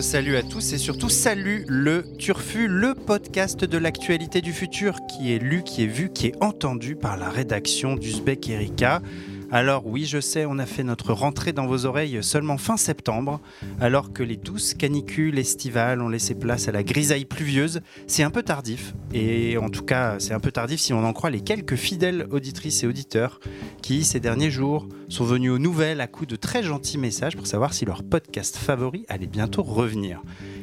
Salut à tous et surtout salut le Turfu, le podcast de l'actualité du futur qui est lu, qui est vu, qui est entendu par la rédaction d'Uzbek Erika. Alors oui, je sais, on a fait notre rentrée dans vos oreilles seulement fin septembre, alors que les douces canicules estivales ont laissé place à la grisaille pluvieuse. C'est un peu tardif, et en tout cas, c'est un peu tardif si on en croit les quelques fidèles auditrices et auditeurs qui, ces derniers jours, sont venus aux nouvelles à coups de très gentils messages pour savoir si leur podcast favori allait bientôt revenir.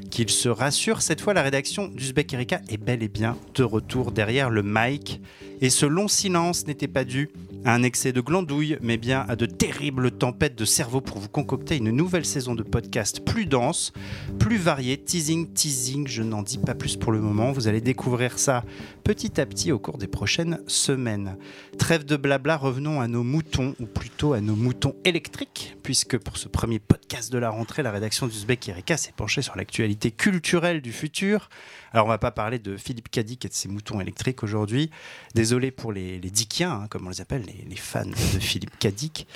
Qu'ils se rassurent, cette fois la rédaction d'Uzbek Erika est bel et bien de retour derrière le mic, et ce long silence n'était pas dû à un excès de glandouille, mais bien à de terribles tempêtes de cerveau pour vous concocter une nouvelle saison de podcast plus dense, plus variée, teasing, teasing, je n'en dis pas plus pour le moment, vous allez découvrir ça petit à petit au cours des prochaines semaines. Trêve de blabla, revenons à nos moutons, ou plutôt à nos moutons électriques, puisque pour ce premier podcast de la rentrée, la rédaction d'Uzbek Erika s'est penchée sur l'actualité culturelle du futur. Alors on va pas parler de Philippe Cadic et de ses moutons électriques aujourd'hui. Désolé pour les, les Dickiens, hein, comme on les appelle, les, les fans de Philippe Cadic.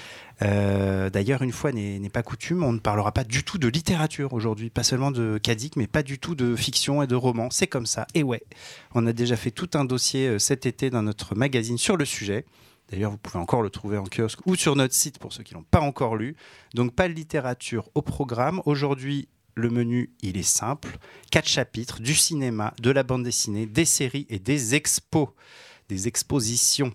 Euh, D'ailleurs, une fois n'est pas coutume, on ne parlera pas du tout de littérature aujourd'hui, pas seulement de Cadic, mais pas du tout de fiction et de roman. C'est comme ça. Et ouais, on a déjà fait tout un dossier euh, cet été dans notre magazine sur le sujet. D'ailleurs, vous pouvez encore le trouver en kiosque ou sur notre site pour ceux qui l'ont pas encore lu. Donc, pas de littérature au programme. Aujourd'hui, le menu, il est simple. Quatre chapitres, du cinéma, de la bande dessinée, des séries et des expos, des expositions.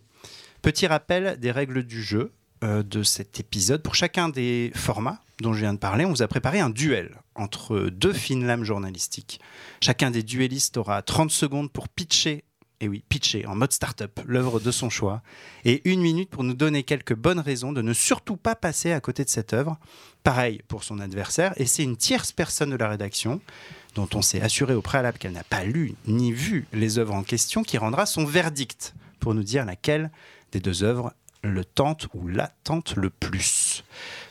Petit rappel des règles du jeu euh, de cet épisode. Pour chacun des formats dont je viens de parler, on vous a préparé un duel entre deux fines lames journalistiques. Chacun des duellistes aura 30 secondes pour pitcher, et oui, pitcher en mode start-up, l'œuvre de son choix, et une minute pour nous donner quelques bonnes raisons de ne surtout pas passer à côté de cette œuvre. Pareil pour son adversaire, et c'est une tierce personne de la rédaction, dont on s'est assuré au préalable qu'elle n'a pas lu ni vu les œuvres en question, qui rendra son verdict pour nous dire laquelle des deux œuvres le tente ou la tente le plus.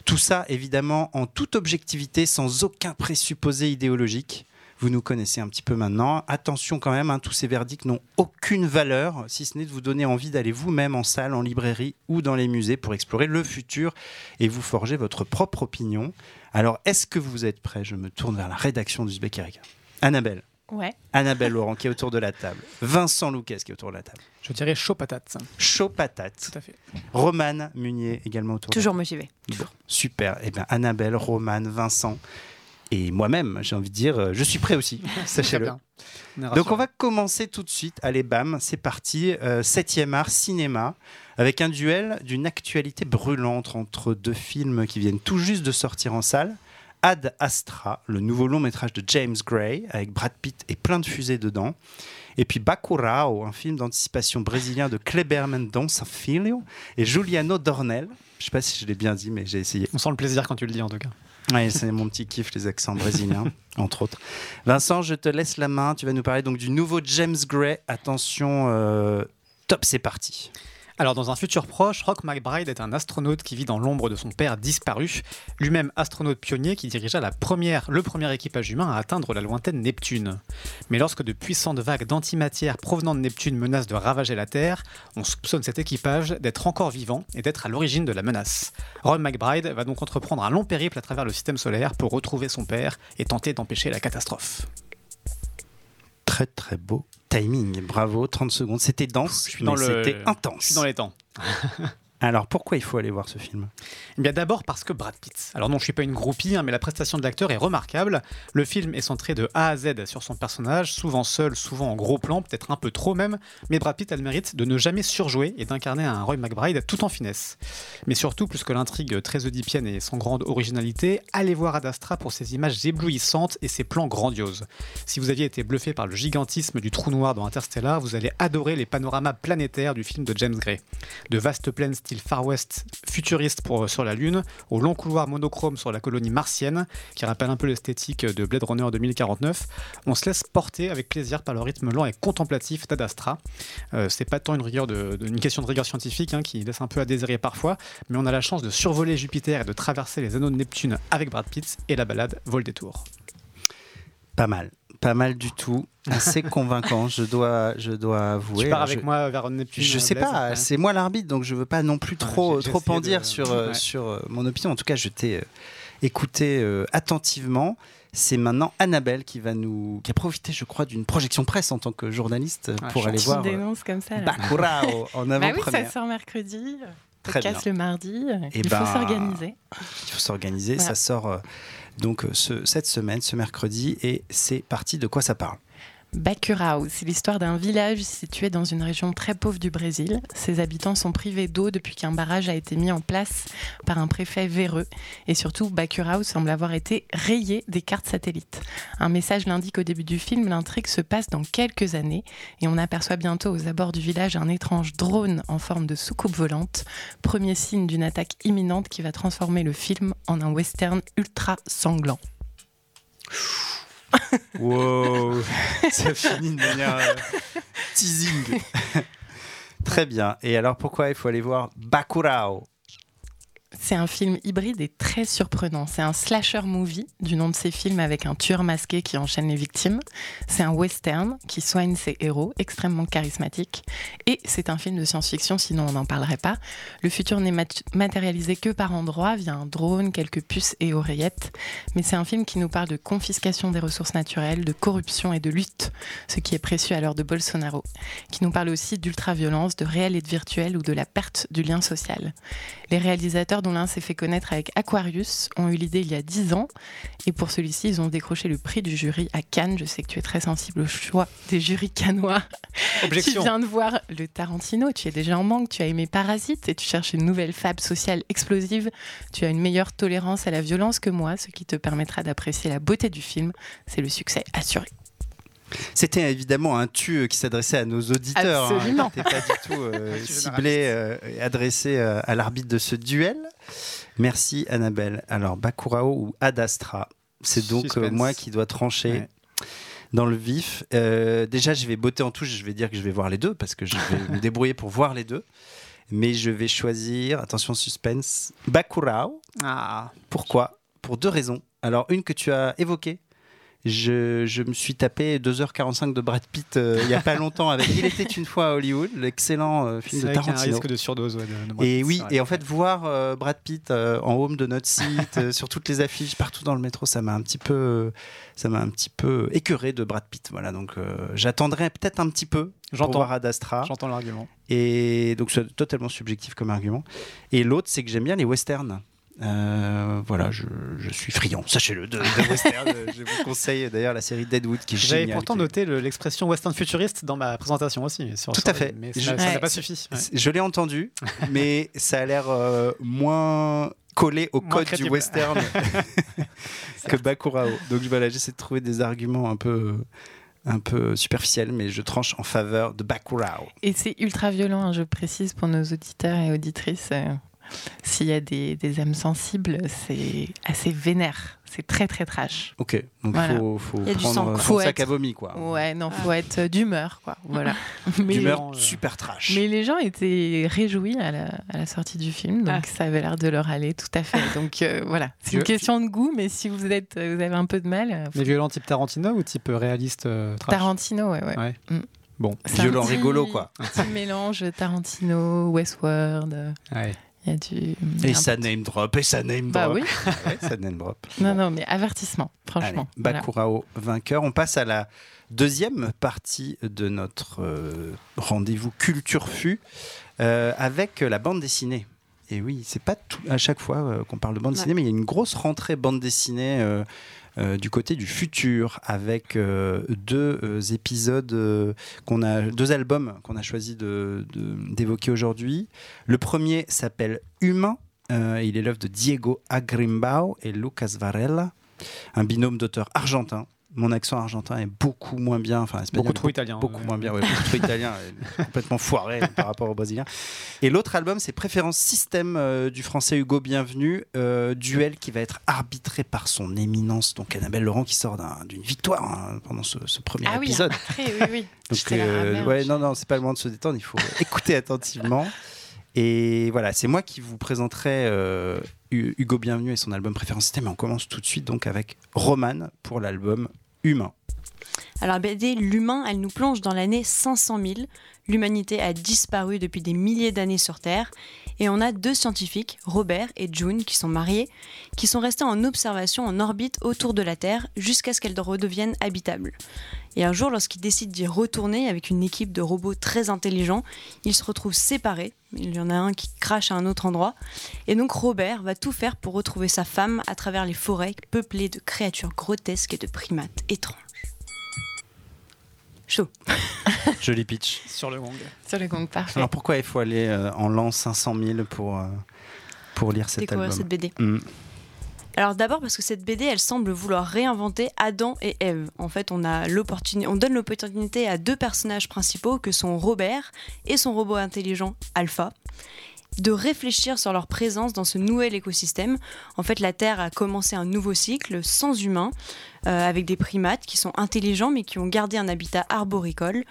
Tout ça, évidemment, en toute objectivité, sans aucun présupposé idéologique. Vous nous connaissez un petit peu maintenant. Attention quand même, hein, tous ces verdicts n'ont aucune valeur, si ce n'est de vous donner envie d'aller vous-même en salle, en librairie ou dans les musées pour explorer le futur et vous forger votre propre opinion. Alors, est-ce que vous êtes prêts? Je me tourne vers la rédaction du Zbek Erika. Annabelle, Ouais. Annabelle Laurent qui est autour de la table. Vincent Louquet qui est autour de la table. Je dirais chaud patate. Chaud patate. Tout à fait. Romane Munier également autour. de la Toujours motivé. Bon, super. Eh bien, Annabelle, Romane, Vincent et moi-même, j'ai envie de dire, euh, je suis prêt aussi. Très Sachez-le. Donc, on va commencer tout de suite. Allez, bam, c'est parti. Euh, 7e art cinéma avec un duel d'une actualité brûlante entre deux films qui viennent tout juste de sortir en salle. Ad Astra, le nouveau long métrage de James Gray avec Brad Pitt et plein de fusées dedans. Et puis Bacurau, un film d'anticipation brésilien de Kleber Mendonça Filho et Juliano Dornel. Je sais pas si je l'ai bien dit, mais j'ai essayé. On sent le plaisir quand tu le dis en tout cas. Ouais, c'est mon petit kiff, les accents brésiliens, entre autres. Vincent, je te laisse la main. Tu vas nous parler donc du nouveau James Gray. Attention, euh, top, c'est parti. Alors, dans un futur proche, Rock McBride est un astronaute qui vit dans l'ombre de son père disparu, lui-même astronaute pionnier qui dirigea le premier équipage humain à atteindre la lointaine Neptune. Mais lorsque de puissantes vagues d'antimatière provenant de Neptune menacent de ravager la Terre, on soupçonne cet équipage d'être encore vivant et d'être à l'origine de la menace. Ron McBride va donc entreprendre un long périple à travers le système solaire pour retrouver son père et tenter d'empêcher la catastrophe. Très très beau timing. Bravo, 30 secondes. C'était dense, Je suis mais dans le- c'était Je intense. suis dans les temps. Alors pourquoi il faut aller voir ce film? Eh bien d'abord parce que Brad Pitt. Alors non, je suis pas une groupie, hein, mais la prestation de l'acteur est remarquable. Le film est centré de A à Z sur son personnage, souvent seul, souvent en gros plan, peut-être un peu trop même, mais Brad Pitt a le mérite de ne jamais surjouer et d'incarner un Roy McBride tout en finesse. Mais surtout, plus que l'intrigue très oedipienne et sans grande originalité, allez voir Ad Astra pour ses images éblouissantes et ses plans grandioses. Si vous aviez été bluffé par le gigantisme du trou noir dans Interstellar, vous allez adorer les panoramas planétaires du film de James Gray. De vastes plaines Far West futuriste sur la Lune, au long couloir monochrome sur la colonie martienne, qui rappelle un peu l'esthétique de Blade Runner 2049, on se laisse porter avec plaisir par le rythme lent et contemplatif d'Ad Astra. Euh, c'est pas tant une question de rigueur scientifique hein, qui laisse un peu à désirer parfois, mais on a la chance de survoler Jupiter et de traverser les anneaux de Neptune avec Brad Pitt et la balade Vol des Tours. Pas mal. Pas mal du tout. Assez convaincant, je dois, je dois avouer. tu pars avec je- moi vers Neptune Je sais Blaise pas, Ouais. c'est moi l'arbitre, donc je veux pas non plus trop, j'ai- j'ai trop en dire de- sur, euh, ouais. sur euh, mon opinion. En tout cas, je t'ai euh, écouté euh, attentivement. C'est maintenant Annabelle qui va nous, qui a profité, je crois, d'une projection presse en tant que journaliste Ah, pour aller voir euh, dénonces comme ça. là. Bacurao en Bah oui, ça avant-première. sort mercredi. Très Podcast bien. le mardi. Eh Il ben, faut s'organiser. Il faut s'organiser. Ça sort euh, donc euh, ce- cette semaine, ce mercredi, et c'est parti. De quoi ça parle Bacurau, c'est l'histoire d'un village situé dans une région très pauvre du Brésil. Ses habitants sont privés d'eau depuis qu'un barrage a été mis en place par un préfet véreux. Et surtout, Bacurau semble avoir été rayé des cartes satellites. Un message l'indique au début du film, l'intrigue se passe dans quelques années et on aperçoit bientôt aux abords du village un étrange drone en forme de soucoupe volante, premier signe d'une attaque imminente qui va transformer le film en un western ultra sanglant. Wow, ça finit de manière euh, teasing. Très bien. Et alors pourquoi il faut aller voir Bacurao C'est un film hybride et très surprenant. C'est un slasher movie du nom de ces films avec un tueur masqué qui enchaîne les victimes. C'est un western qui soigne ses héros, extrêmement charismatique. Et c'est un film de science-fiction, sinon on n'en parlerait pas. Le futur n'est mat- matérialisé que par endroits, via un drone, quelques puces et oreillettes. Mais c'est un film qui nous parle de confiscation des ressources naturelles, de corruption et de lutte, ce qui est précieux à l'heure de Bolsonaro. Qui nous parle aussi d'ultra-violence, de réel et de virtuel ou de la perte du lien social. Les réalisateurs, dont l'un s'est fait connaître avec Aquarius, ont eu l'idée il y a 10 ans. Et pour celui-ci, ils ont décroché le prix du jury à Cannes. Je sais que tu es très sensible au choix des jurys cannois. Tu viens de voir le Tarantino, tu es déjà en manque, tu as aimé Parasite et tu cherches une nouvelle fable sociale explosive. Tu as une meilleure tolérance à la violence que moi, ce qui te permettra d'apprécier la beauté du film. C'est le succès assuré. C'était évidemment un tu euh, qui s'adressait à nos auditeurs. hein. Absolument. C'était pas du tout euh, ciblé euh, et adressé euh, à l'arbitre de ce duel. Merci Annabelle. Alors Bacurao ou Ad Astra, c'est donc euh, moi qui dois trancher. Ouais. Dans le vif. Euh, déjà, je vais botter en touche. Je vais dire que je vais voir les deux parce que je vais me débrouiller pour voir les deux. Mais je vais choisir, attention suspense, Bacurao. Ah, Pourquoi? Pour deux raisons. Alors, une que tu as évoquée. Je, je me suis tapé 2h45 de Brad Pitt euh, il n'y a pas longtemps avec Il était une fois à Hollywood, l'excellent euh, film de vrai qu'il y a un Tarantino. risque de surdose. ouais, de- Et Pitt, oui, et en fait, voir euh, Brad Pitt en home de notre site, sur toutes les affiches, partout dans le métro, ça m'a un petit peu, ça m'a un petit peu écœuré de Brad Pitt. Voilà, donc j'attendrai peut-être un petit peu pour voir Ad Astra. J'entends l'argument. Et donc c'est totalement subjectif comme argument. Et l'autre, c'est que j'aime bien les westerns. Euh, voilà, je, je suis friand, sachez-le, de, de westerns. je vous conseille d'ailleurs la série Deadwood qui est J'avais pourtant qui- noté le- l'expression western futuriste dans ma présentation aussi. sur- Tout à fait. Mais Je- ça n'a Ouais. pas suffi. ouais. Je l'ai entendu, mais ça a l'air euh, moins collé au Moins code crédible. du western que Bakurao. Donc voilà, j'essaie de trouver des arguments un peu, un peu superficiels, mais je tranche en faveur de Bakurao. Et c'est ultra violent, hein, je précise pour nos auditeurs et auditrices. euh, S'il y a des, des âmes sensibles, c'est assez vénère. C'est très très trash. Ok, donc il Voilà. faut, faut Il y a du prendre sang, euh, quoi. son Faut sac être- à vomi, quoi. Ouais, non, faut être euh, d'humeur, quoi. Voilà. D'humeur euh, super trash. mais les gens étaient réjouis à la, à la sortie du film, donc ça avait l'air de leur aller tout à fait. Donc euh, voilà, c'est une question de goût, mais si vous êtes, vous avez un peu de mal, euh, Mais violent type Tarantino ou type réaliste euh, trash? Tarantino, ouais, ouais. Ouais. Mm. Bon. C'est un Violent, petit- rigolo, quoi. Petit mélange Tarantino, Westworld. euh, Ouais. Il y a du. Et ça peu- name drop, et ça name Bah drop. oui. Ouais, ça name drop. Non, non, mais avertissement, Allez, franchement. Voilà. Bakurao vainqueur. On passe à la deuxième partie de notre euh, rendez-vous Culture Fu euh, avec la bande dessinée. Et oui, c'est pas tout, à chaque fois euh, qu'on parle de bande Ouais. dessinée, mais il y a une grosse rentrée bande dessinée euh, du côté du futur avec euh, deux euh, épisodes qu'on a, deux albums qu'on a choisi d'évoquer aujourd'hui. Le premier s'appelle Humain. Il est l'œuvre de Diego Agrimbao et Lucas Varela, un binôme d'auteurs argentins. Mon accent argentin est beaucoup moins bien. Enfin, espagnol, Beaucoup trop italien. Beaucoup ouais. moins bien, ouais, beaucoup trop italien, complètement foiré par rapport au brésilien. Et l'autre album, c'est Préférence Système euh, du français Hugo Bienvenu, euh, duel qui va être arbitré par son éminence, donc Annabelle Laurent, qui sort d'un- d'une victoire hein, pendant ce, ce premier Ah oui, épisode. après, oui, oui. Donc, ah, euh, merde. ouais, non, non, c'est pas le moment de se détendre, il faut écouter attentivement. Et voilà, c'est moi qui vous présenterai euh, Hu- Hugo Bienvenu et son album Préférence. Et on commence tout de suite donc avec Roman pour l'album Humain. Alors BD L'humain, elle nous plonge dans l'année 500 000. L'humanité a disparu depuis des milliers d'années sur Terre. Et on a deux scientifiques, Robert et June, qui sont mariés, qui sont restés en observation en orbite autour de la Terre jusqu'à ce qu'elle redevienne habitable. Et un jour, lorsqu'ils décident d'y retourner avec une équipe de robots très intelligents, ils se retrouvent séparés. Il y en a un qui crache à un autre endroit. Et donc Robert va tout faire pour retrouver sa femme à travers les forêts peuplées de créatures grotesques et de primates étranges. Chaud. Joli pitch. Sur le gong. Sur le gong, parfait. Alors pourquoi il faut aller euh, en l'an 500 000 pour, euh, pour lire cet Découvrir album cette BD. Hmm. Alors d'abord parce que cette BD, elle semble vouloir réinventer Adam et Ève. En fait, on, a on donne l'opportunité à deux personnages principaux que sont Robert et son robot intelligent Alpha de réfléchir sur leur présence dans ce nouvel écosystème. En fait, la Terre a commencé un nouveau cycle sans humains, euh, avec des primates qui sont intelligents mais qui ont gardé un habitat arboricole.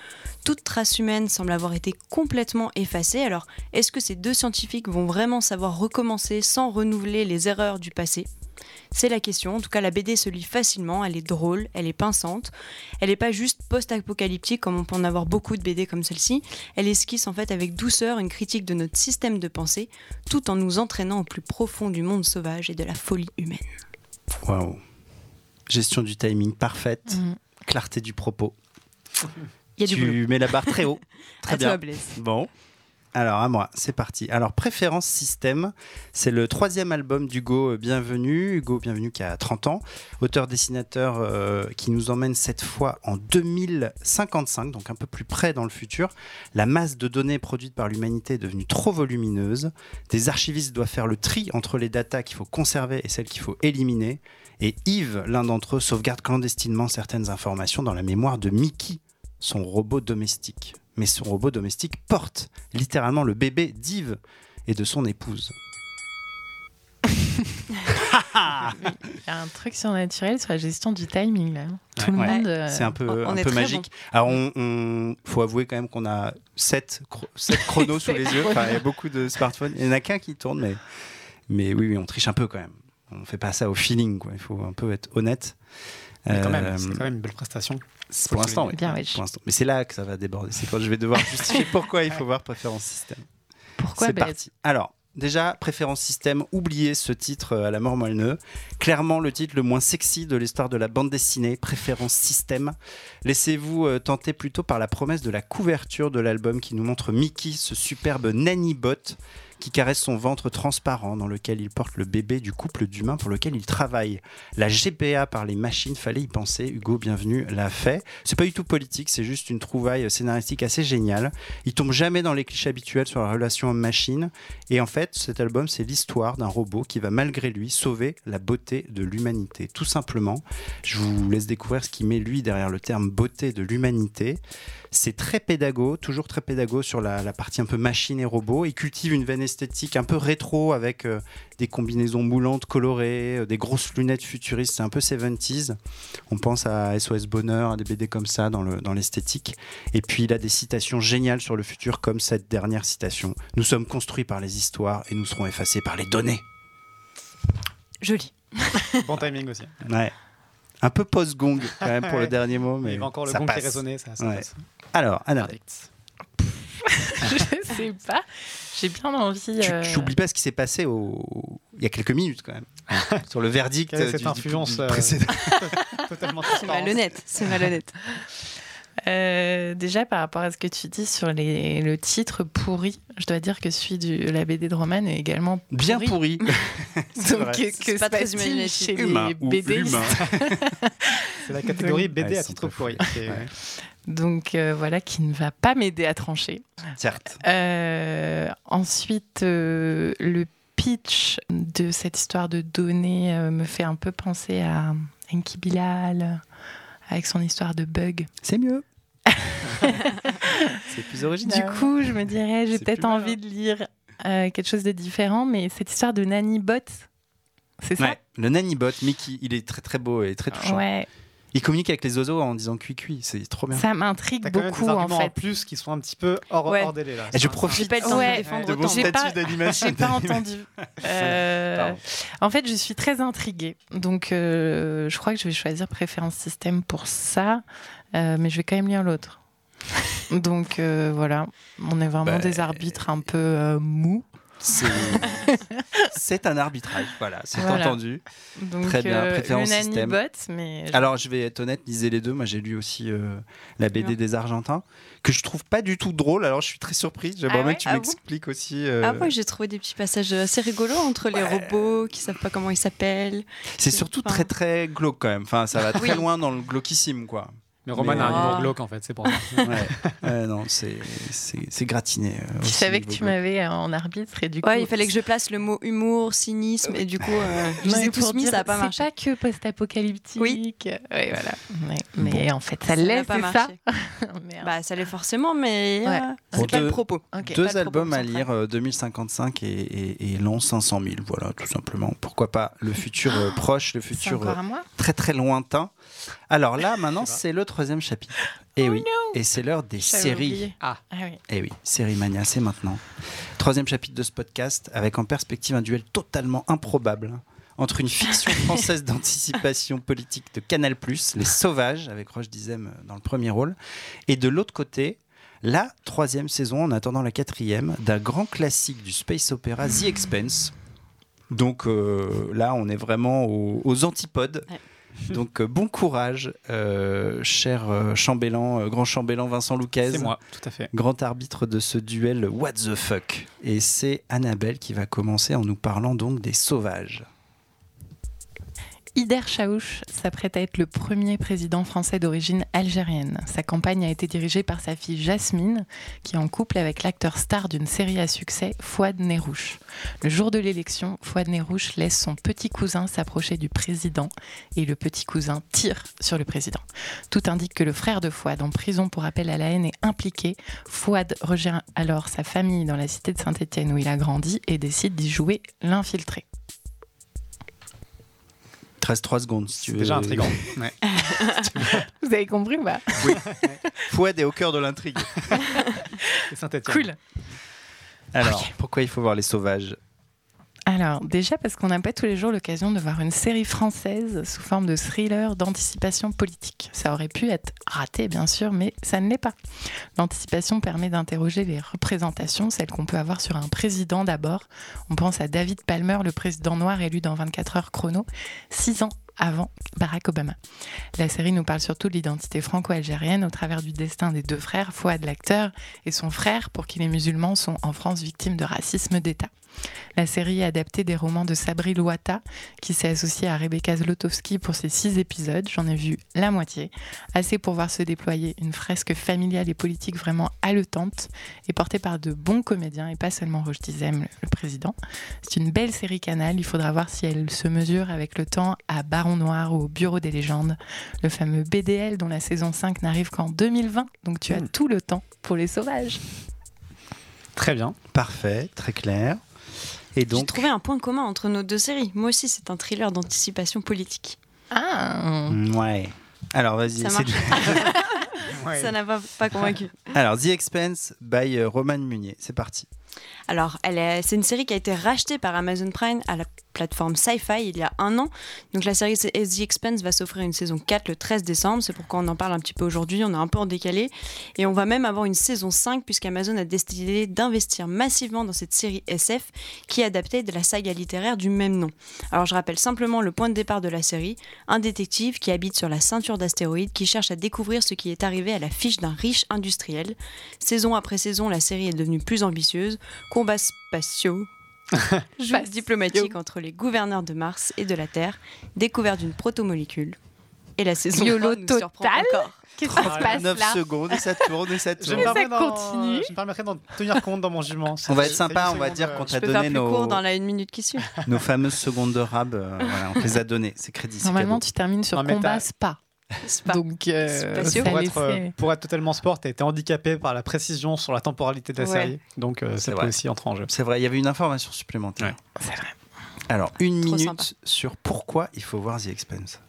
Toute trace humaine semble avoir été complètement effacée. Alors, est-ce que ces deux scientifiques vont vraiment savoir recommencer sans renouveler les erreurs du passé? C'est la question. En tout cas, la BD se lit facilement, elle est drôle, elle est pinçante. Elle n'est pas juste post-apocalyptique comme on peut en avoir beaucoup de BD comme celle-ci. Elle esquisse en fait avec douceur une critique de notre système de pensée, tout en nous entraînant au plus profond du monde sauvage et de la folie humaine. Waouh. Gestion du timing parfaite, Mhm. clarté du propos. Il y a du boulot. tu mets la barre très haut. Très À bien. toi, Blaise. Bon. Alors, à moi, c'est parti. Alors, Préférence Système, c'est le troisième album d'Hugo Bienvenu. Hugo Bienvenu qui a 30 ans, auteur-dessinateur euh, qui nous emmène cette fois en 2055, donc un peu plus près dans le futur. La masse de données produites par l'humanité est devenue trop volumineuse. Des archivistes doivent faire le tri entre les datas qu'il faut conserver et celles qu'il faut éliminer. Et Yves, l'un d'entre eux, sauvegarde clandestinement certaines informations dans la mémoire de Mickey, son robot domestique. Mais son robot domestique porte littéralement le bébé d'Yves et de son épouse. Il y a un truc surnaturel sur la gestion du timing là. Tout le Ouais. monde. euh, C'est un peu, on un est peu très magique. Alors, on, on- faut avouer quand même qu'on a 7, chronos sous les yeux. Enfin, il y a beaucoup de smartphones. Il n'y en a qu'un qui tourne, mais, mais oui, oui, on triche un peu quand même. On fait pas ça au feeling, quoi. Il faut un peu être honnête. Mais quand même, Euh, c'est quand même une belle prestation. c'est pour l'instant, oui. Bien, ouais. Pour l'instant. Mais c'est là que ça va déborder. C'est quand je vais devoir justifier pourquoi il faut voir préférence système. Pourquoi C'est parti. Alors, déjà, préférence système, oubliez ce titre euh, à la mort moelleux. Clairement, le titre le moins sexy de l'histoire de la bande dessinée, préférence système. Laissez-vous euh, tenter plutôt par la promesse de la couverture de l'album qui nous montre Mickey, ce superbe nanny bot qui caresse son ventre transparent dans lequel il porte le bébé du couple d'humains pour lequel il travaille. La GPA par les machines, fallait y penser. Hugo, bienvenue, l'a fait. C'est pas du tout politique, c'est juste une trouvaille scénaristique assez géniale. Il tombe jamais dans les clichés habituels sur la relation homme-machine. Et en fait, cet album, c'est l'histoire d'un robot qui va malgré lui sauver la beauté de l'humanité. Tout simplement, je vous laisse découvrir ce qui met lui derrière le terme beauté de l'humanité. C'est très pédago, toujours très pédago sur la, la partie un peu machine et robot. Il cultive une veine esthétique un peu rétro avec euh, des combinaisons moulantes colorées, euh, des grosses lunettes futuristes. C'est un peu 70s. On pense à SOS Bonheur, à des BD comme ça dans le- dans l'esthétique. Et puis il a des citations géniales sur le futur, comme cette dernière citation. Nous sommes construits par les histoires et nous serons effacés par les données. Joli. Bon timing aussi. Ouais. Un peu post-gong quand même pour le dernier mot, Mais il y avait encore le gong qui passe. résonnait, ça, ça Ouais. passe. Alors, Anna, Verdict. Je sais pas. J'ai bien envie. tu euh, tu oublies pas ce qui s'est passé au... il y a quelques minutes quand même sur le verdict Quelle cette du, influence, du euh, précédent. Totalement C'est malhonnête. C'est malhonnête. Euh, déjà, par rapport à ce que tu dis sur les, le titre pourri, je dois dire que celui de la BD de Roman est également Bien pourri. Donc, vrai. que, que C'est pas très imaginatif. chez Humain les BD humain. C'est la catégorie BD Ouais, à c'est titre pourri. Ouais. Donc euh, voilà, qui ne va pas m'aider à trancher. Certes. Euh, ensuite, euh, le pitch de cette histoire de données euh, me fait un peu penser à Enki Bilal, avec son histoire de bug. C'est mieux. c'est plus original. Du coup, je me dirais, j'ai peut-être mal, envie de lire euh, quelque chose de différent, mais cette histoire de Nanny Bot, c'est ça? Ouais, le nanny-bot, Mickey, il est très très beau et très touchant. Ouais, Il communique avec les oiseaux en disant cuit-cuit, c'est trop bien. ça m'intrigue T'as quand même beaucoup des en arguments en, fait. plus qui sont un petit peu hors, Ouais. hors délai là. Et je profite J'ai pas le temps Ouais, de défendre mon J'ai statut pas- d'animation. J'ai pas entendu. Euh, en fait, je suis très intriguée. Donc, euh, je crois que je vais choisir préférence système pour ça. Euh, mais je vais quand même lire l'autre. Donc, euh, voilà. On est vraiment Bah, des arbitres un peu euh, mous. C'est un arbitrage, voilà, c'est Voilà. entendu. Donc, Très bien, euh, préférence système. bot, mais Alors, je vais être honnête, lisez les deux. Moi, j'ai lu aussi euh, la BD des Argentins, que je trouve pas du tout drôle. Alors, je suis très surprise. J'aimerais Ah ouais que tu Ah m'expliques aussi. euh, Ah, moi j'ai trouvé des petits passages assez rigolos entre les robots qui savent pas comment ils s'appellent. c'est surtout enfin- très très glauque quand même. Enfin, ça va très Oui. loin dans le glauquissime, quoi. Mais Roman Mais- a un humour glauque en fait, c'est pour ça. Ouais. Non, c'est c'est c'est gratiné. euh, tu aussi, savais que tu m'avais euh, en arbitre et du coup. Ouais, il fallait que je place le mot humour, cynisme, et du coup, euh, je les ai tous mis, ça a pas C'est marché. pas que post-apocalyptique. Oui. Ouais, voilà. Mais en fait, ça, n'a l'est, pas c'est ça. Bah, ça l'est forcément, mais Ouais. euh, c'est pas le propos. Deux albums à lire, euh, 2055 et, l'an 500 000, voilà, tout simplement. Pourquoi pas le futur euh, proche, le C'est futur euh, très très lointain. Alors là, maintenant, c'est le troisième chapitre. Et Oh oui, et c'est l'heure des séries. Ah. Ah oui. Et oui, Série Mania, c'est maintenant. Troisième chapitre de ce podcast, avec en perspective un duel totalement improbable entre une fiction française d'anticipation politique de Canal+, Les Sauvages, avec Roche Dizem dans le premier rôle, et de l'autre côté, la troisième saison, en attendant la quatrième, d'un grand classique du space opéra, The Expense. Donc euh, là, on est vraiment aux, aux antipodes. Ouais. Donc euh, bon courage, euh, cher euh, chambellan, grand chambellan Vincent Louquez C'est moi, tout à fait. grand arbitre de ce duel What the fuck. Et c'est Annabelle qui va commencer en nous parlant donc des sauvages. Ider Chaouch s'apprête à être le premier président français d'origine algérienne. Sa campagne a été dirigée par sa fille Jasmine, qui est en couple avec l'acteur star d'une série à succès, Fouad Nérouche. Le jour de l'élection, Fouad Nérouche laisse son petit cousin s'approcher du président et le petit cousin tire sur le président. Tout indique que le frère de Fouad, en prison pour appel à la haine, est impliqué. Fouad rejoint alors sa famille dans la cité de Saint-Étienne où il a grandi et décide d'y jouer l'infiltré. 13-3 secondes si tu C'est veux. déjà intriguant. Ouais. Vous avez compris ou pas Fouad est au cœur de l'intrigue. Cool Alors, pourquoi il faut voir les sauvages? Alors, déjà parce qu'on n'a pas tous les jours l'occasion de voir une série française sous forme de thriller d'anticipation politique. Ça aurait pu être raté, bien sûr, mais ça ne l'est pas. L'anticipation permet d'interroger les représentations, celles qu'on peut avoir sur un président d'abord. On pense à David Palmer, le président noir élu dans 24 heures chrono, six ans avant Barack Obama. La série nous parle surtout de l'identité franco-algérienne au travers du destin des deux frères, Fouad l'acteur et son frère, pour qui les musulmans sont en France victimes de racisme d'État. La série est adaptée des romans de Sabri Louata, qui s'est associée à Rebecca Zlotowski pour ses six épisodes. J'en ai vu la moitié. Assez pour voir se déployer une fresque familiale et politique vraiment haletante et portée par de bons comédiens et pas seulement Roche Dizem, le, président. C'est une belle série canal. Il faudra voir si elle se mesure avec le temps à Baron Noir ou au Bureau des légendes, le fameux BDL dont la saison 5 n'arrive qu'en 2020. Donc tu as Mm. tout le temps pour les sauvages. Très bien. Parfait, très clair. Et J'ai donc, trouvé un point commun entre nos deux séries. Moi aussi, c'est un thriller d'anticipation politique. Ah Mm, ouais. Alors vas-y, Ça essaie de- Ouais. Ça n'a pas, pas convaincu. Alors The Expense by euh, Roman Munier, c'est parti. Alors, c'est une série qui a été rachetée par Amazon Prime à la plateforme Sci-Fi il y a un an. Donc la série The Expense va s'offrir une saison 4 le 13 décembre. C'est pourquoi on en parle un petit peu aujourd'hui. On est un peu en décalé. Et on va même avoir une saison 5 puisqu'Amazon a décidé d'investir massivement dans cette série SF qui est adaptée de la saga littéraire du même nom. Alors je rappelle simplement le point de départ de la série. Un détective qui habite sur la ceinture d'astéroïdes qui cherche à découvrir ce qui est arrivé à la fiche d'un riche industriel. Saison après saison, la série est devenue plus ambitieuse. Combats spatiaux, joues diplomatiques entre les gouverneurs de Mars et de la Terre, découverte d'une protomolécule. Et la saison YOLO 3 nous surprend total. encore. Qu'est-ce qui se passe 9 là secondes et ça tourne et ça Je me, tourne. ça continue. je me permettrai d'en tenir compte dans mon jugement. On va être sympa, on va dire qu'on t'a donné nos, court dans la une minute qui suit. nos fameuses secondes de rab. euh, voilà, on te les a données, c'est crédit. Normalement, cadeau. tu termines sur combat t'as- spa. Donc, euh, Pour être, euh, pour être totalement sport, tu été handicapé par la précision sur la temporalité de la Ouais. série. Donc euh, C'est ça peut vrai. aussi entrer en jeu. C'est vrai, il y avait une information supplémentaire. Ouais. C'est vrai. Alors, une Trop minute sympa. sur pourquoi il faut voir The Expense.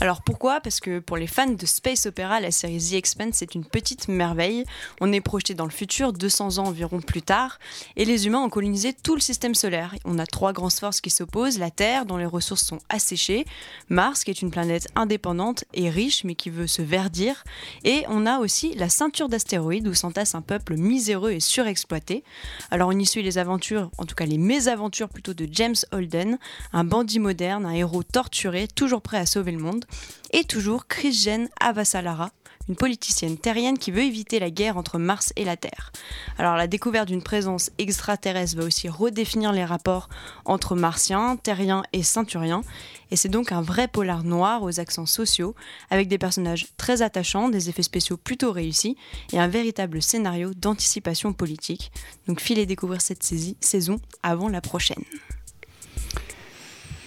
Alors pourquoi? Parce que pour les fans de Space Opera, la série The Expanse c'est une petite merveille. On est projeté dans le futur, 200 ans environ plus tard, et les humains ont colonisé tout le système solaire. On a trois grandes forces qui s'opposent la Terre, dont les ressources sont asséchées, Mars, qui est une planète indépendante et riche, mais qui veut se verdir, et on a aussi la ceinture d'astéroïdes où s'entasse un peuple miséreux et surexploité. Alors on y suit les aventures, en tout cas les mésaventures plutôt de James Holden, un bandit moderne, un héros torturé, toujours prêt à sauver le monde, et toujours Christiane Avassalara, une politicienne terrienne qui veut éviter la guerre entre Mars et la Terre. Alors la découverte d'une présence extraterrestre va aussi redéfinir les rapports entre martiens, terriens et ceinturiens, et c'est donc un vrai polar noir aux accents sociaux, avec des personnages très attachants, des effets spéciaux plutôt réussis, et un véritable scénario d'anticipation politique. Donc filez découvrir cette saison avant la prochaine.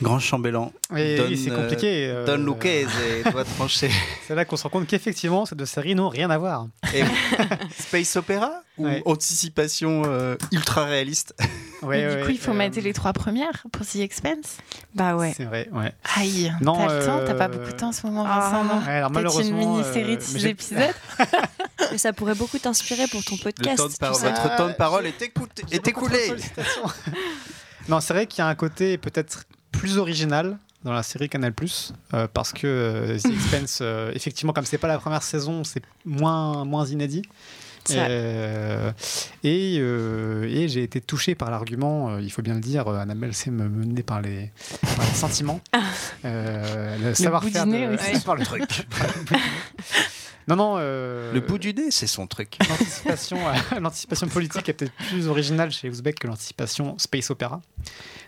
Grand chambellan. Et Don, oui, c'est euh, compliqué. euh, Don Lucchese doit trancher. C'est là qu'on se rend compte qu'effectivement, ces deux séries n'ont rien à voir. Et Space Opera ou Ouais. anticipation euh, ultra réaliste Ouais, Mais du ouais, coup, il faut euh, mettre les trois premières pour The Expense? Bah ouais. C'est vrai, ouais. Aïe, Non, t'as le temps, t'as pas beaucoup de temps en ce moment, Ah. Vincent, non? Ouais, alors une mini-série de six mais épisodes? Et ça pourrait beaucoup t'inspirer pour ton podcast. Le temps de tu par- sais. Votre temps de parole est, écoulé. non, c'est vrai qu'il y a un côté peut-être plus original dans la série Canal+, euh, parce que euh, The Expense, euh, effectivement, comme c'est pas la première saison, c'est moins, moins inédit. Euh, et euh, et j'ai été touché par l'argument, euh, il faut bien le dire, euh, Annabelle s'est me mener par les, par les sentiments. Euh, le savoir-faire bout du de- nez aussi. par le truc. non, non. euh, Le bout du nez, c'est son truc. L'anticipation, euh, l'anticipation politique est peut-être plus originale chez Ouzbek que l'anticipation space opéra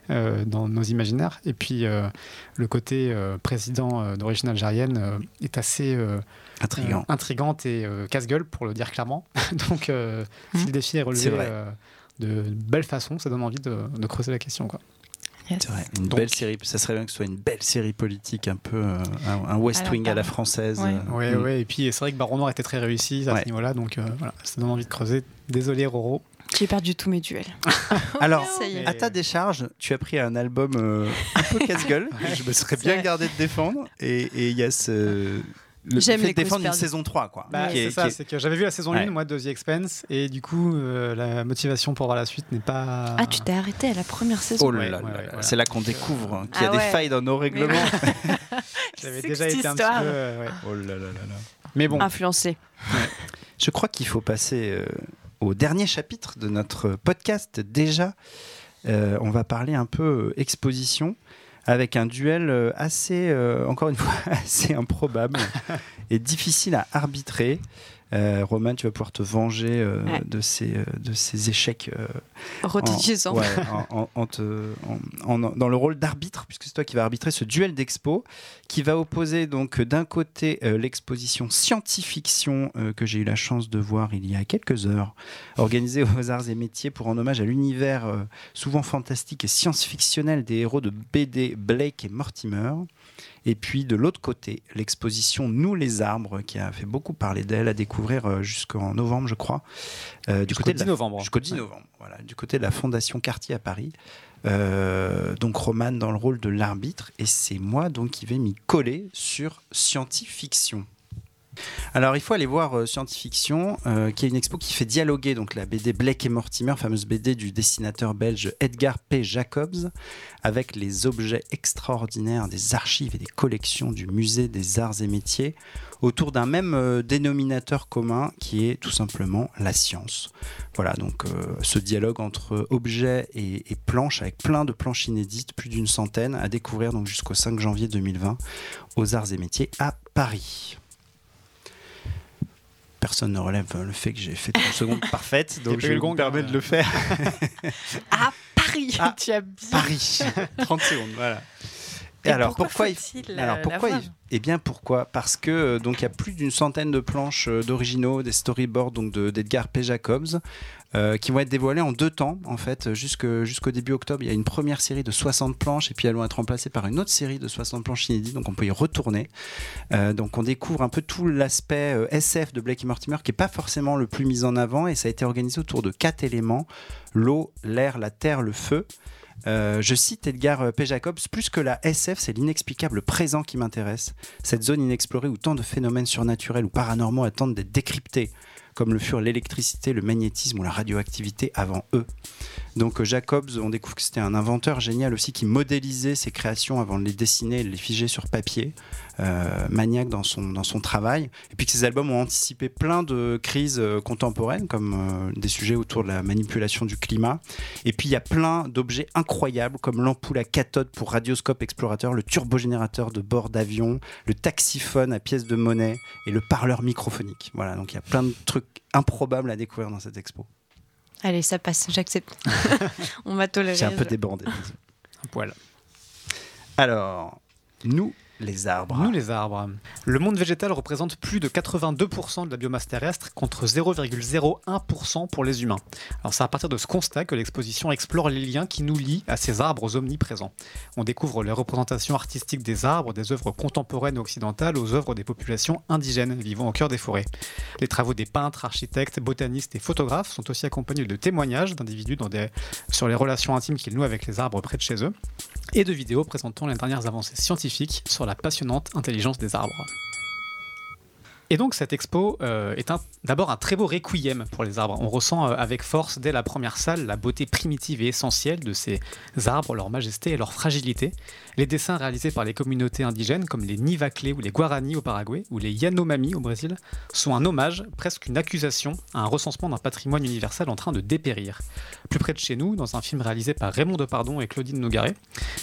dans nos imaginaires. Et puis euh, le côté euh, président euh, d'origine algérienne euh, est assez euh, Intriguant. euh, intrigante et euh, casse-gueule pour le dire clairement. Donc euh, si le défi est relevé euh, de belle façon, ça donne envie de, de creuser la question. Quoi. Yes. C'est vrai. Une Donc- belle série. Ça serait bien que ce soit une belle série politique, un peu euh, un, un West Alors, Wing à la française. Ouais. euh, Ouais, mm. ouais. Et puis c'est vrai que Baron Noir était très réussi à Ouais. ce niveau-là, donc euh, voilà, ça donne envie de creuser. Désolé Roro. J'ai perdu tous mes duels. Alors, à ta décharge, tu as pris un album euh, un peu casse-gueule. Je me serais bien vrai. gardé de défendre. Et il y a ce. Le J'aime fait les de défendre une saison 3, quoi. Bah, c'est ça, c'est que j'avais vu la saison Ouais. 1, moi, de The Expense, et du coup, euh, la motivation pour voir la suite n'est pas. Ah, tu t'es arrêté à la première saison. Oh là Ouais, là ouais, là ouais, là. voilà. C'est là qu'on découvre hein, qu'il y a Ah des failles dans nos règlements. J'avais C'est déjà été un petit histoire. peu. euh, ouais. Oh là là là là. Mais bon, Influencé. Je crois qu'il faut passer euh, au dernier chapitre de notre podcast. Déjà, Euh, on va parler un peu euh, exposition avec un duel euh, assez, encore une fois, assez improbable et difficile à arbitrer. Euh, Roman, tu vas pouvoir te venger euh, Ouais. de, ces, euh, de ces échecs euh, en- ouais, en- te- dans le rôle d'arbitre, puisque c'est toi qui vas arbitrer ce duel d'expo, qui va opposer donc d'un côté l'exposition scientifiction que j'ai eu la chance de voir il y a quelques heures, organisée aux Arts et Métiers pour en hommage à l'univers souvent fantastique et science-fictionnel des héros de BD Blake et Mortimer. Et puis de l'autre côté, l'exposition Nous les arbres, qui a fait beaucoup parler d'elle, à découvrir euh, jusqu'en novembre, je crois. euh, du Jusqu'au côté de 10 la- novembre. Jusqu'au 10 novembre, voilà, du côté de la Fondation Cartier à Paris. Euh, donc Roman dans le rôle de l'arbitre, et c'est moi donc qui vais m'y coller sur Scientifiction. Alors il faut aller voir euh, Scientifiction, euh, qui est une expo qui fait dialoguer donc la BD Blake et Mortimer, fameuse BD du dessinateur belge Edgar P. Jacobs, avec les objets extraordinaires des archives et des collections du musée des arts et métiers, autour d'un même euh, dénominateur commun qui est tout simplement la science. Voilà, donc euh, ce dialogue entre objets et, planches, avec plein de planches inédites, plus d'une centaine, à découvrir donc jusqu'au 5 janvier 2020 aux Arts et Métiers à Paris. Personne ne relève euh, le fait que j'ai fait 30 secondes parfaites, donc je vais le me gong, permettre hein. de le faire. À Paris Ah. Tu as bien. Paris 30 secondes, voilà. Et, alors pourquoi, il- alors euh, pourquoi il- Eh bien pourquoi? Parce que euh, donc il y a plus d'une centaine de planches euh, d'originaux, des storyboards donc de- d'Edgar P. Jacobs euh, qui vont être dévoilées en deux temps en fait jusqu'au début octobre. Il y a une première série de 60 planches et puis elles vont être remplacées par une autre série de 60 planches inédites donc on peut y retourner. Euh, donc on découvre un peu tout l'aspect SF de Blake et Mortimer qui est pas forcément le plus mis en avant et ça a été organisé autour de quatre éléments l'eau, l'air, la terre, le feu. Euh, je cite Edgar P. Jacobs, plus que la SF, c'est l'inexplicable présent qui m'intéresse. Cette zone inexplorée où tant de phénomènes surnaturels ou paranormaux attendent d'être décryptés, comme le furent l'électricité, le magnétisme ou la radioactivité avant eux. Donc euh, Jacobs, on découvre que c'était un inventeur génial aussi qui modélisait ses créations avant de les dessiner et de les figer sur papier, euh, maniaque dans son, dans son travail. Et puis que ses albums ont anticipé plein de crises euh, contemporaines, comme des sujets autour de la manipulation du climat. Et puis il y a plein d'objets incroyables, comme l'ampoule à cathode pour radioscope explorateur, le turbogénérateur de bord d'avion, le taxiphone à pièce de monnaie et le parleur microphonique. Voilà, donc il y a plein de trucs improbables à découvrir dans cette expo. Allez, ça passe, j'accepte. On va tolérer. J'ai un peu débordé. Un poil. Alors, nous, les arbres. Nous, les arbres. Le monde végétal représente plus de 82% de la biomasse terrestre contre 0,01% pour les humains. C'est à partir de ce constat que l'exposition explore les liens qui nous lient à ces arbres omniprésents. On découvre les représentations artistiques des arbres, des œuvres contemporaines occidentales aux œuvres des populations indigènes vivant au cœur des forêts. Les travaux des peintres, architectes, botanistes et photographes sont aussi accompagnés de témoignages d'individus sur les relations intimes qu'ils nouent avec les arbres près de chez eux et de vidéos présentant les dernières avancées scientifiques sur la passionnante intelligence des arbres. Et donc cette expo euh, est d'abord un très beau requiem pour les arbres. On ressent euh, avec force dès la première salle la beauté primitive et essentielle de ces arbres, leur majesté et leur fragilité. Les dessins réalisés par les communautés indigènes comme les Nivaclés ou les Guarani au Paraguay ou les Yanomami au Brésil sont un hommage, presque une accusation, à un recensement d'un patrimoine universel en train de dépérir. Plus près de chez nous, dans un film réalisé par Raymond Depardon et Claudine Nogaret,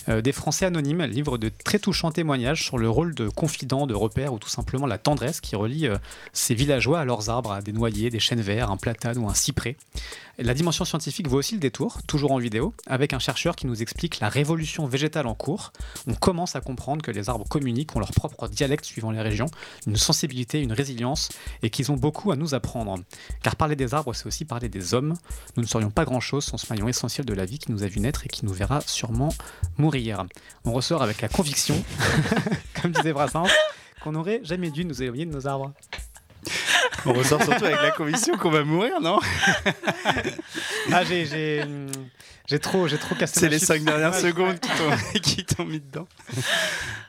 euh, des Français anonymes livrent de très touchants témoignages sur le rôle de confident, de repère ou tout simplement la tendresse qui relie euh, ces villageois à leurs arbres, à des noyers, des chênes verts, un platane ou un cyprès. La dimension scientifique vaut aussi le détour, toujours en vidéo, avec un chercheur qui nous explique la révolution végétale en cours. On commence à comprendre que les arbres communiquent, ont leur propre dialecte suivant les régions, une sensibilité, une résilience, et qu'ils ont beaucoup à nous apprendre. Car parler des arbres, c'est aussi parler des hommes. Nous ne serions pas grand-chose sans ce maillon essentiel de la vie qui nous a vu naître et qui nous verra sûrement mourir. On ressort avec la conviction, comme disait Brassens, qu'on n'aurait jamais dû nous éloigner de nos arbres. On ressort surtout avec la conviction qu'on va mourir, non? Ah, j'ai, j'ai, j'ai trop, j'ai trop cassé C'est les cinq dernières secondes qui t'ont qui t'ont mis dedans.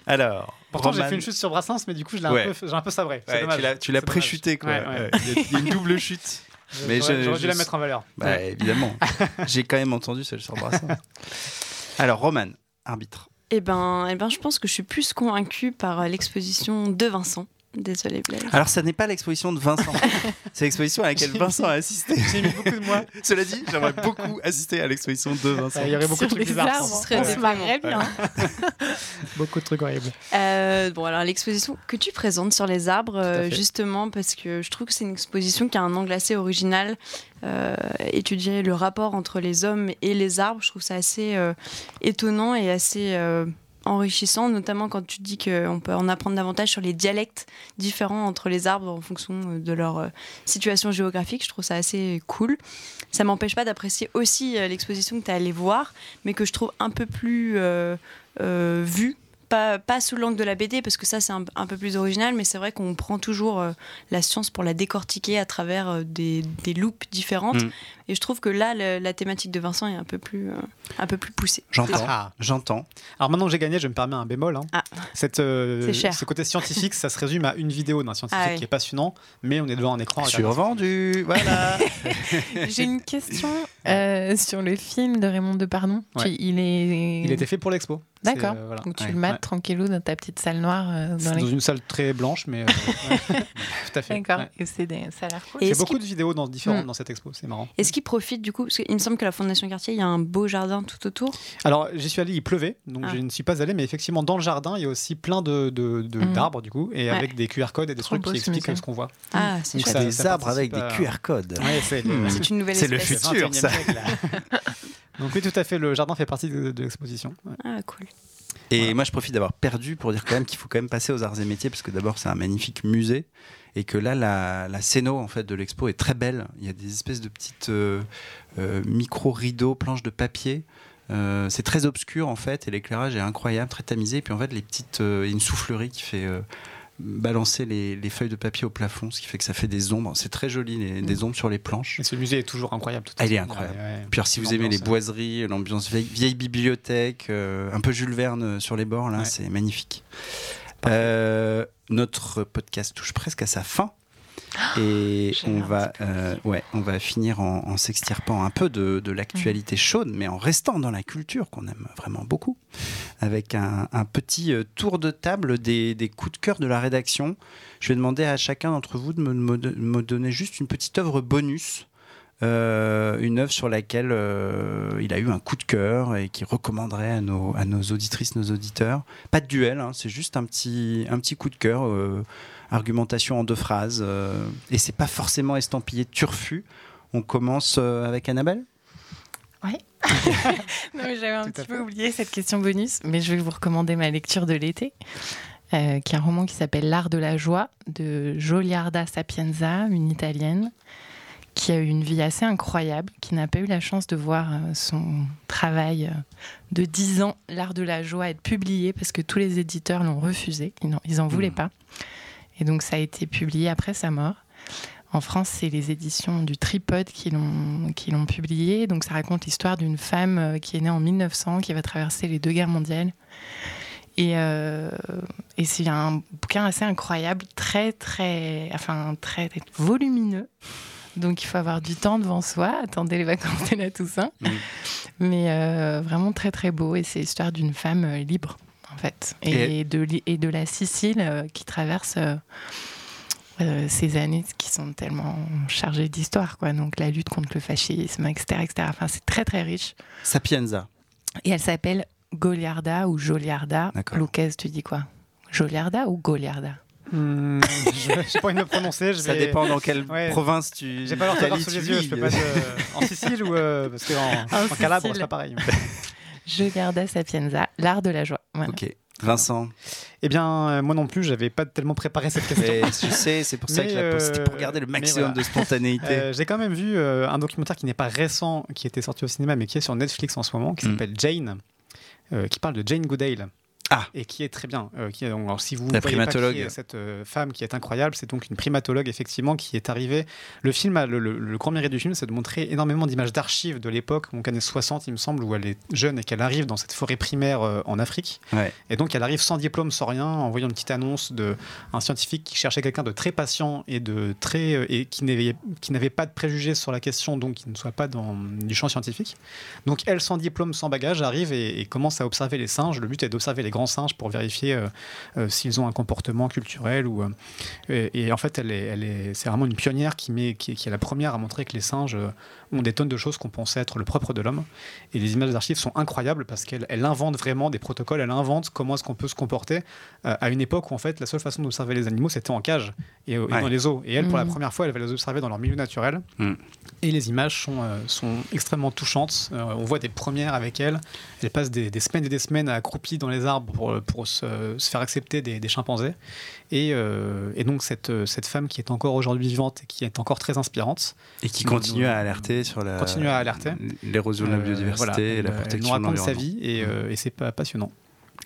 Alors, Pourtant, j'ai Roman- fait une chute sur Brassens, mais du coup, je l'ai Ouais. un peu, j'ai un peu sabré. C'est Ouais, dommage. tu l'as- tu pré-chuté, quoi. Ouais, Il y a- une double chute. Mais J'aurais, je- j'aurais dû je- la mettre en valeur. Bah, évidemment. J'ai quand même entendu celle sur Brassens. Alors, Roman, arbitre. Eh ben, eh ben, je pense que je suis plus convaincue par euh, l'exposition de Vincent. Désolée, Blaise. Alors, ça n'est pas l'exposition de Vincent. C'est l'exposition à laquelle Vincent a assisté. J'ai mis beaucoup de moi. Cela dit, j'aimerais beaucoup assister à l'exposition de Vincent. Il y aurait beaucoup de trucs bizarres. arbres, Ce serait on des se marrerait bien. Beaucoup de trucs horribles. Euh, bon, alors l'exposition que tu présentes sur les arbres, euh, justement, parce que je trouve que c'est une exposition qui a un angle assez original. Euh, étudier le rapport entre les hommes et les arbres, je trouve ça assez euh, étonnant et assez euh, enrichissant, notamment quand tu dis qu'on peut en apprendre davantage sur les dialectes différents entre les arbres en fonction euh, de leur euh, situation géographique. Je trouve ça assez cool. Ça m'empêche pas d'apprécier aussi euh, l'exposition que tu es allé voir, mais que je trouve un peu plus vue. Pas, pas sous l'angle de la BD, parce que ça c'est un, un peu plus original, mais c'est vrai qu'on prend toujours euh, la science pour la décortiquer à travers euh, des, des loupes différentes. Mm. Et je trouve que là, le- la thématique de Vincent est un peu plus, euh, un peu plus poussée. J'entends. Ah. J'entends. Alors maintenant que j'ai gagné, je me permets un bémol. hein. Ah. Cette, euh, C'est cher. Ce côté scientifique, ça se résume à une vidéo d'un scientifique Ah oui. qui est passionnant, mais on est devant un écran. Survendu. Voilà. J'ai une question euh, sur le film de Raymond Depardon. Ouais. Il est. Il était fait pour l'expo. D'accord. Euh, voilà. Donc tu Ouais. le mates Ouais. tranquillou dans ta petite salle noire. euh, dans une salle très blanche, mais euh, ouais. tout à fait. D'accord. Ouais. Et c'est des... ça a l'air cool. Et Il y a beaucoup de vidéos dans, différentes Mm. dans cette expo, c'est marrant. Est-ce qu'il profite du coup Parce qu'il me semble que la Fondation Quartier, il y a un beau jardin tout autour. Alors, j'y suis allé, il pleuvait, donc Ah. je ne suis pas allé, mais effectivement, dans le jardin, il y a aussi plein de, de- de- Mhm. d'arbres, du coup, et Ouais. avec des QR codes et des Trop trucs beau, qui ce expliquent ce qu'on voit. Ah, c'est Donc ça- des ça arbres avec des QR codes. C'est Hmm. C'est une nouvelle C'est le futur. 21e ça. donc oui, tout à fait, le jardin fait partie de, de l'exposition. Ouais. Ah, cool. Et moi, je profite d'avoir perdu pour dire quand même qu'il faut quand même passer aux arts et métiers, parce que d'abord, c'est un magnifique musée. Et que là, la, la scéno en fait, de l'expo est très belle. Il y a des espèces de petites euh, euh, micro-rideaux, planches de papier. Euh, c'est très obscur en fait, et l'éclairage est incroyable, très tamisé. Et puis en fait, les petites, euh, il y a une soufflerie qui fait euh, balancer les, les feuilles de papier au plafond, ce qui fait que ça fait des ombres. C'est très joli, les- des ombres sur les planches. Et ce musée est toujours incroyable. Ah, il est incroyable. Ouais, ouais. Puis alors, si vous aimez les L'ambiance, boiseries, l'ambiance vieille, vieille bibliothèque, euh, un peu Jules Verne euh, sur les bords, là, Ouais. c'est magnifique. Euh, notre podcast touche presque à sa fin. Et on va, euh, ouais, on va finir en, en s'extirpant un peu de, de l'actualité chaude, mais en restant dans la culture qu'on aime vraiment beaucoup, avec un, un petit euh, tour de table des, des coups de cœur de la rédaction. Je vais demander à chacun d'entre vous de me, me- de me donner juste une petite œuvre bonus euh, une œuvre sur laquelle euh, il a eu un coup de cœur et qui recommanderait à nos, à nos auditrices, nos auditeurs. Pas de duel, hein, c'est juste un petit, un petit coup de cœur, euh, argumentation en deux phrases. euh, et c'est pas forcément estampillé turfu. On commence euh, avec Annabelle? Non, mais J'avais un Tout petit fait. peu oublié cette question bonus, mais je vais vous recommander ma lecture de l'été, euh, qui est un roman qui s'appelle L'art de la joie de Goliarda Sapienza, une italienne, qui a eu une vie assez incroyable, qui n'a pas eu la chance de voir son travail de 10 ans, L'art de la joie, être publié parce que tous les éditeurs l'ont refusé, ils n'en- voulaient Mhm. pas. Et donc ça a été publié après sa mort. En France, c'est les éditions du Tripod qui l'ont publié. Donc, ça raconte l'histoire d'une femme euh, qui est née en 1900, qui va traverser les deux guerres mondiales. Et, euh, et c'est un bouquin assez incroyable, très, très, enfin, très volumineux. Donc, il faut avoir du temps devant soi. Attendez les vacances de la Toussaint. Mm. Mais euh, vraiment très, très beau. Et c'est l'histoire d'une femme libre, en fait. Et, de, li- et de la Sicile euh, qui traverse. euh, euh, ces années qui sont tellement chargées d'histoire, quoi. Donc la lutte contre le fascisme, etc., etc. Enfin, c'est très très riche. Sapienza. Et elle s'appelle Goliarda ou Joliarda. Lucas, tu dis quoi? Joliarda ou Goliarda? Hmm, je n'ai pas envie de me prononcer. Je Ça vais- dépend dans quelle Ouais. province tu. J'ai pas l'orthographe sous les yeux. Je peux pas te- En Sicile ou euh, parce qu'en En en Calabre Sicile. c'est pas pareil. Joliarda Sapienza, l'art de la joie. Voilà. Ok. Vincent. Eh bien, euh, moi non plus, j'avais pas tellement préparé cette question. Et je sais, c'est pour ça Mais, que je la pose. C'était pour euh, garder le mais maximum voilà. de spontanéité. Euh, J'ai quand même vu euh, un documentaire qui n'est pas récent, qui était sorti au cinéma, mais qui est sur Netflix en ce moment, qui Mm. s'appelle Jane, euh, qui parle de Jane Goodale. Ah. Et qui est très bien. euh, qui est, donc, alors, si vous La voyez pas qui primatologue. est cette euh, femme qui est incroyable, c'est donc une primatologue effectivement qui est arrivée. Le film, a- le, le- le grand mérite du film, c'est de montrer énormément d'images d'archives de l'époque, donc années 60, il me semble, où elle est jeune et qu'elle arrive dans cette forêt primaire euh, en Afrique. Ouais. Et donc elle arrive sans diplôme, sans rien, en voyant une petite annonce de un scientifique qui cherchait quelqu'un de très patient et de très et qui n'avait qui n'avait pas de préjugés sur la question, donc qui ne soit pas dans du champ scientifique. Donc elle, sans diplôme, sans bagage, arrive et, et commence à observer les singes. Le but est d'observer les grands singes pour vérifier euh, euh, s'ils ont un comportement culturel ou euh, et, et en fait elle est, elle est c'est vraiment une pionnière qui met qui, est- qui est la première à montrer que les singes euh, ont des tonnes de choses qu'on pensait être le propre de l'homme. Et les images d'archives sont incroyables parce qu'elle elle invente vraiment des protocoles, elle invente comment est-ce qu'on peut se comporter euh, à une époque où en fait la seule façon d'observer les animaux c'était en cage et, et Ouais. dans les eaux. Et elle, pour la Mhm. première fois, elle va les observer dans leur milieu naturel. Mhm. Et les images sont, euh, sont extrêmement touchantes. Euh, on voit des premières avec elle. Elle passe des, des semaines et des semaines accroupie dans les arbres pour, pour se, se faire accepter des, des chimpanzés. Et, euh, et donc cette, cette femme qui est encore aujourd'hui vivante et qui est encore très inspirante, Et qui nous- continue nous- à alerter sur la. continue à alerter. L'érosion de la euh, biodiversité voilà, et elle, la elle protection nous de raconte sa vie et, euh, et c'est pas passionnant.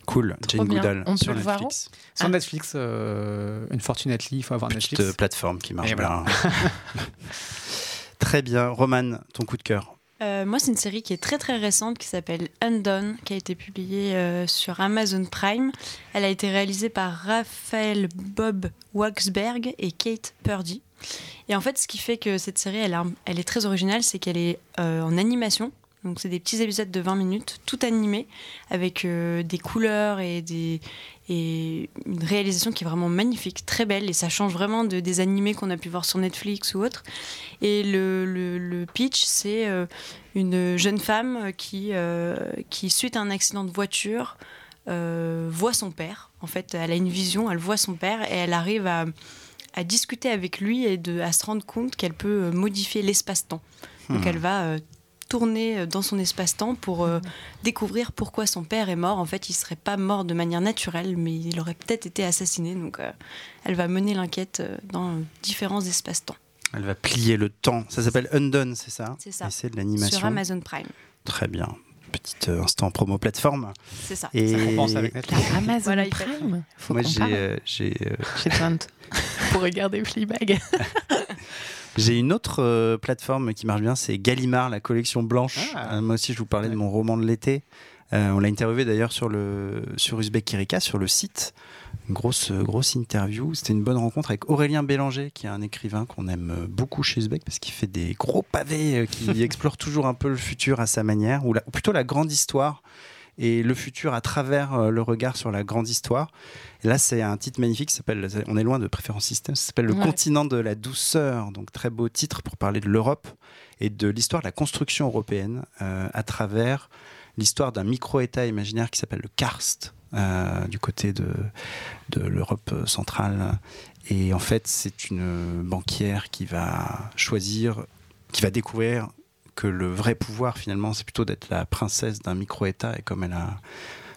Cool. Trop Jane bien. Goodall On sur peut le voir Netflix. Sur Ah. Netflix, euh, Unfortunately, il faut avoir Petite Netflix. euh, plateforme qui marche bien. voilà. Très bien. Roman, ton coup de cœur. Euh, moi, c'est une série qui est très très récente qui s'appelle Undone, qui a été publiée euh, sur Amazon Prime. Elle a été réalisée par Raphaël Bob Waxberg et Kate Purdy. Et en fait, ce qui fait que cette série, elle, elle est très originale, c'est qu'elle est euh, en animation. Donc, c'est des petits épisodes de 20 minutes, tout animés, avec euh, des couleurs et, des, et une réalisation qui est vraiment magnifique, très belle. Et ça change vraiment de, des animés qu'on a pu voir sur Netflix ou autre. Et le, le- le pitch, c'est euh, une jeune femme qui, euh, qui, suite à un accident de voiture, voit son père. En fait, elle a une vision, elle voit son père et elle arrive à, à discuter avec lui et de, à se rendre compte qu'elle peut modifier l'espace-temps. Donc Hmm. elle va euh, tourner euh, dans son espace-temps pour euh, Mhm. découvrir pourquoi son père est mort. En fait, il serait pas mort de manière naturelle, mais il aurait peut-être été assassiné. Donc, euh, elle va mener l'enquête dans différents espaces-temps. Elle va plier le temps. Ça s'appelle Undone, c'est ça C'est ça. Et c'est de l'animation. Sur Amazon Prime. Très bien. Petit instant promo plateforme. C'est ça. Et Ça compense avec Netflix. Amazon Voilà, il fait- Prime. Faut moi, j'ai parle. euh, j'ai euh, pour regarder Fleabag. j'ai une autre euh, plateforme qui marche bien, c'est Gallimard, la collection blanche. Ah. Euh, moi aussi, je vous parlais de mon roman de l'été. Euh, on l'a interviewé d'ailleurs sur le sur Uzbek Erika, sur le site. Une grosse grosse interview. C'était une bonne rencontre avec Aurélien Bélanger, qui est un écrivain qu'on aime beaucoup chez Uzbek parce qu'il fait des gros pavés euh, qui explorent toujours un peu le futur à sa manière, ou, la- ou plutôt la grande histoire et le futur à travers euh, le regard sur la grande histoire. Et là, c'est un titre magnifique qui s'appelle, on est loin de Préférence Système, ça s'appelle Le Ouais. continent de la douceur. Donc, très beau titre pour parler de l'Europe et de l'histoire de la construction européenne euh, à travers l'histoire d'un micro-État imaginaire qui s'appelle le Karst, euh, du côté de, de l'Europe centrale. Et en fait, c'est une banquière qui va choisir, qui va découvrir que le vrai pouvoir, finalement, c'est plutôt d'être la princesse d'un micro-État. Et comme elle a,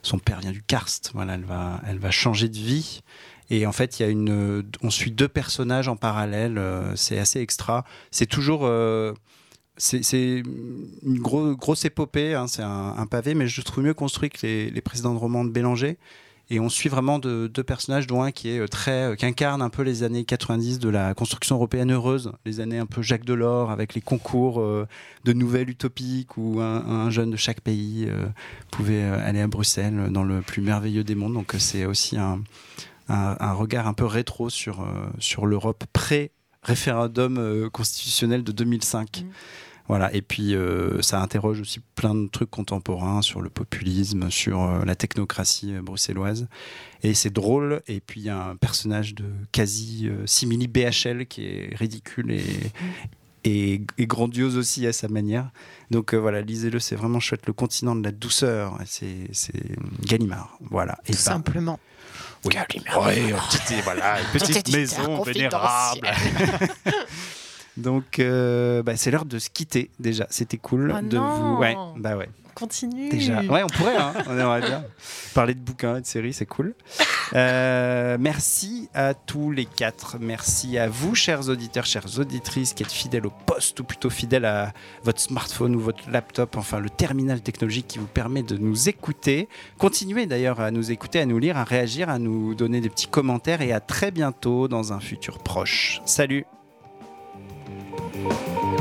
son père vient du Karst, voilà, elle va, elle va changer de vie. Et en fait, il y a une, on suit deux personnages en parallèle. euh, c'est assez extra. C'est toujours, euh, c'est une gros- grosse épopée. hein, c'est un, un pavé, mais je trouve mieux construit que les, les précédents romans de Bélanger. Et on suit vraiment de- deux personnages, dont un euh, euh, qui incarne un peu les années 90 de la construction européenne heureuse, les années un peu Jacques Delors avec les concours euh, de nouvelles utopiques où un, un jeune de chaque pays pouvait aller à Bruxelles dans le plus merveilleux des mondes. Donc c'est aussi un, regard un peu rétro sur, l'Europe pré-référendum constitutionnel de 2005. Mhm. Voilà, et puis euh, ça interroge aussi plein de trucs contemporains sur le populisme, sur euh, la technocratie euh, bruxelloise. Et c'est drôle, et puis il y a un personnage de quasi simili BHL qui est ridicule et, et, et grandiose aussi à sa manière. Donc euh, voilà, lisez-le, c'est vraiment chouette. Le continent de la douceur, c'est Gallimard. Voilà. Et Tout ça- simplement. oui. Ouais, une petite, voilà, une petite maison vénérable. Donc, euh, bah, c'est l'heure de se quitter déjà. C'était cool Oh de non. vous. Ouais, bah ouais. Continue. Déjà. Ouais, on pourrait. Hein, on aimerait bien parler de bouquins et de séries, c'est cool. Euh, merci à tous les quatre. Merci à vous, chers auditeurs, chères auditrices, qui êtes fidèles au poste ou plutôt fidèles à votre smartphone ou votre laptop, enfin le terminal technologique qui vous permet de nous écouter. Continuez d'ailleurs à nous écouter, à nous lire, à réagir, à nous donner des petits commentaires et à très bientôt dans un futur proche. Salut! Música